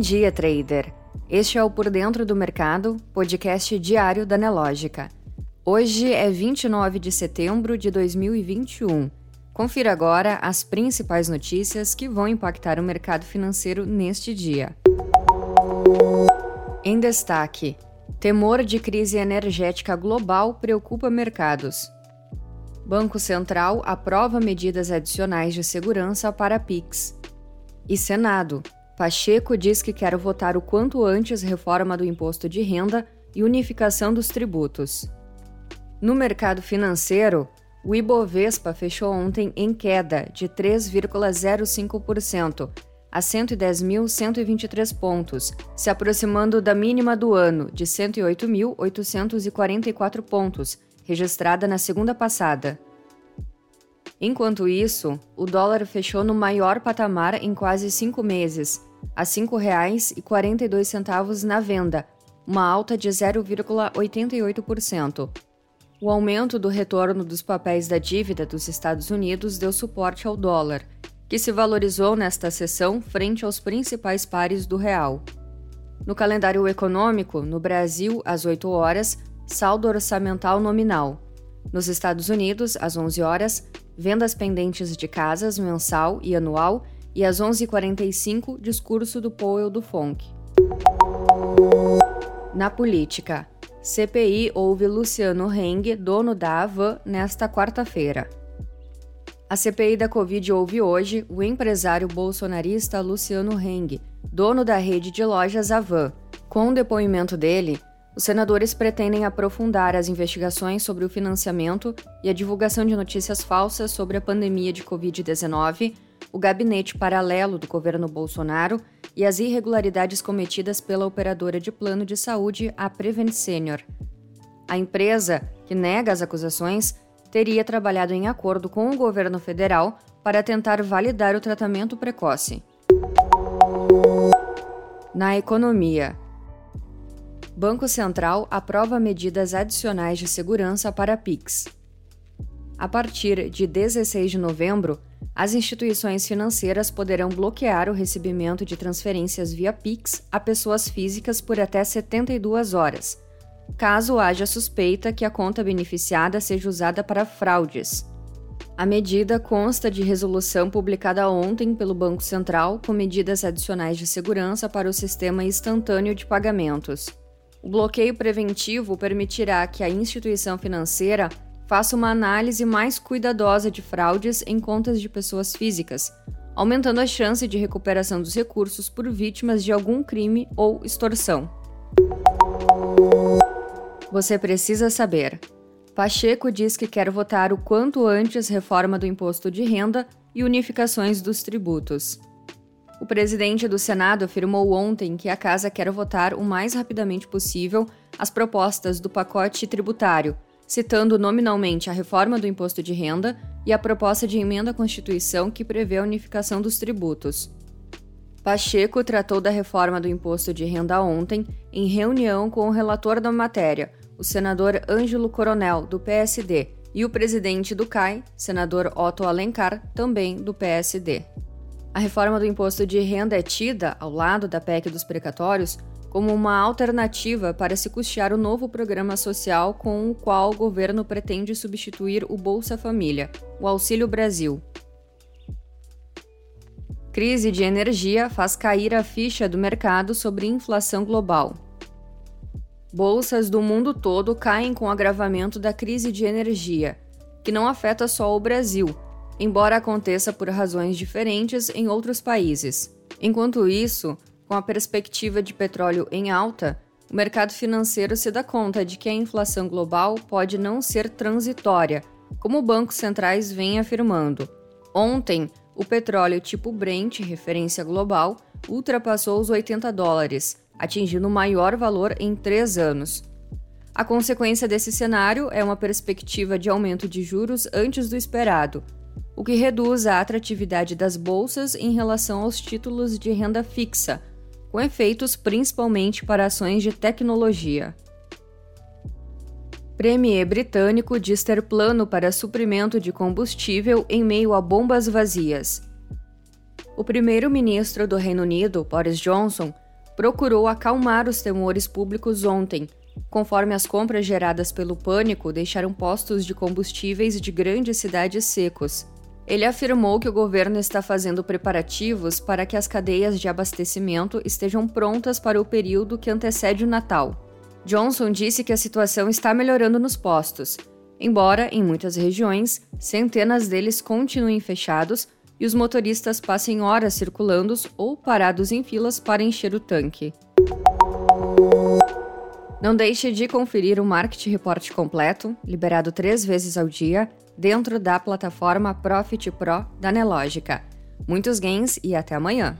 dia, trader! Este é o Por Dentro do Mercado, podcast diário da Nelógica. Hoje é 29 de setembro de 2021. Confira agora as principais notícias que vão impactar o mercado financeiro neste dia. Em destaque: temor de crise energética global preocupa mercados. Banco Central aprova medidas adicionais de segurança para PIX. E Senado. Pacheco diz que quer votar o quanto antes reforma do imposto de renda e unificação dos tributos. No mercado financeiro, o Ibovespa fechou ontem em queda de 3,05% a 110.123 pontos, se aproximando da mínima do ano de 108.844 pontos, registrada na segunda passada. Enquanto isso, o dólar fechou no maior patamar em quase cinco meses, a R$ 5,42 na venda, uma alta de 0,88%. O aumento do retorno dos papéis da dívida dos Estados Unidos deu suporte ao dólar, que se valorizou nesta sessão frente aos principais pares do real. No calendário econômico, no Brasil, às 8 horas, saldo orçamental nominal. Nos Estados Unidos, às 11 horas, vendas pendentes de casas mensal e anual e às 11h45, discurso do Powell do FONC. Na política, CPI ouve Luciano Heng, dono da Avan, nesta quarta-feira. A CPI da Covid ouve hoje o empresário bolsonarista Luciano Heng, dono da rede de lojas Avan. Com o depoimento dele, os senadores pretendem aprofundar as investigações sobre o financiamento e a divulgação de notícias falsas sobre a pandemia de Covid-19, o gabinete paralelo do governo Bolsonaro e as irregularidades cometidas pela operadora de plano de saúde, a Prevent Senior. A empresa, que nega as acusações, teria trabalhado em acordo com o governo federal para tentar validar o tratamento precoce. Na economia, Banco Central aprova medidas adicionais de segurança para PIX. A partir de 16 de novembro, as instituições financeiras poderão bloquear o recebimento de transferências via PIX a pessoas físicas por até 72 horas, caso haja suspeita que a conta beneficiada seja usada para fraudes. A medida consta de resolução publicada ontem pelo Banco Central com medidas adicionais de segurança para o sistema instantâneo de pagamentos. O bloqueio preventivo permitirá que a instituição financeira faça uma análise mais cuidadosa de fraudes em contas de pessoas físicas, aumentando a chance de recuperação dos recursos por vítimas de algum crime ou extorsão. Você precisa saber. Pacheco diz que quer votar o quanto antes reforma do imposto de renda e unificações dos tributos. O presidente do Senado afirmou ontem que a casa quer votar o mais rapidamente possível as propostas do pacote tributário, citando nominalmente a reforma do imposto de renda e a proposta de emenda à Constituição que prevê a unificação dos tributos. Pacheco tratou da reforma do imposto de renda ontem, em reunião com o relator da matéria, o senador Ângelo Coronel, do PSD, e o presidente do CAI, senador Otto Alencar, também do PSD. A reforma do imposto de renda é tida, ao lado da PEC dos precatórios, como uma alternativa para se custear o novo programa social com o qual o governo pretende substituir o Bolsa Família, o Auxílio Brasil. Crise de energia faz cair a ficha do mercado sobre inflação global. Bolsas do mundo todo caem com o agravamento da crise de energia, que não afeta só o Brasil embora aconteça por razões diferentes em outros países. Enquanto isso, com a perspectiva de petróleo em alta, o mercado financeiro se dá conta de que a inflação global pode não ser transitória, como bancos centrais vêm afirmando. Ontem, o petróleo tipo Brent, referência global, ultrapassou os 80 dólares, atingindo o maior valor em três anos. A consequência desse cenário é uma perspectiva de aumento de juros antes do esperado, o que reduz a atratividade das bolsas em relação aos títulos de renda fixa, com efeitos principalmente para ações de tecnologia. Premier britânico diz ter plano para suprimento de combustível em meio a bombas vazias. O primeiro-ministro do Reino Unido, Boris Johnson, procurou acalmar os temores públicos ontem, conforme as compras geradas pelo pânico deixaram postos de combustíveis de grandes cidades secos. Ele afirmou que o governo está fazendo preparativos para que as cadeias de abastecimento estejam prontas para o período que antecede o Natal. Johnson disse que a situação está melhorando nos postos, embora, em muitas regiões, centenas deles continuem fechados e os motoristas passem horas circulando ou parados em filas para encher o tanque. Não deixe de conferir o Market Report completo, liberado três vezes ao dia, dentro da plataforma Profit Pro da Nelogica. Muitos gains e até amanhã!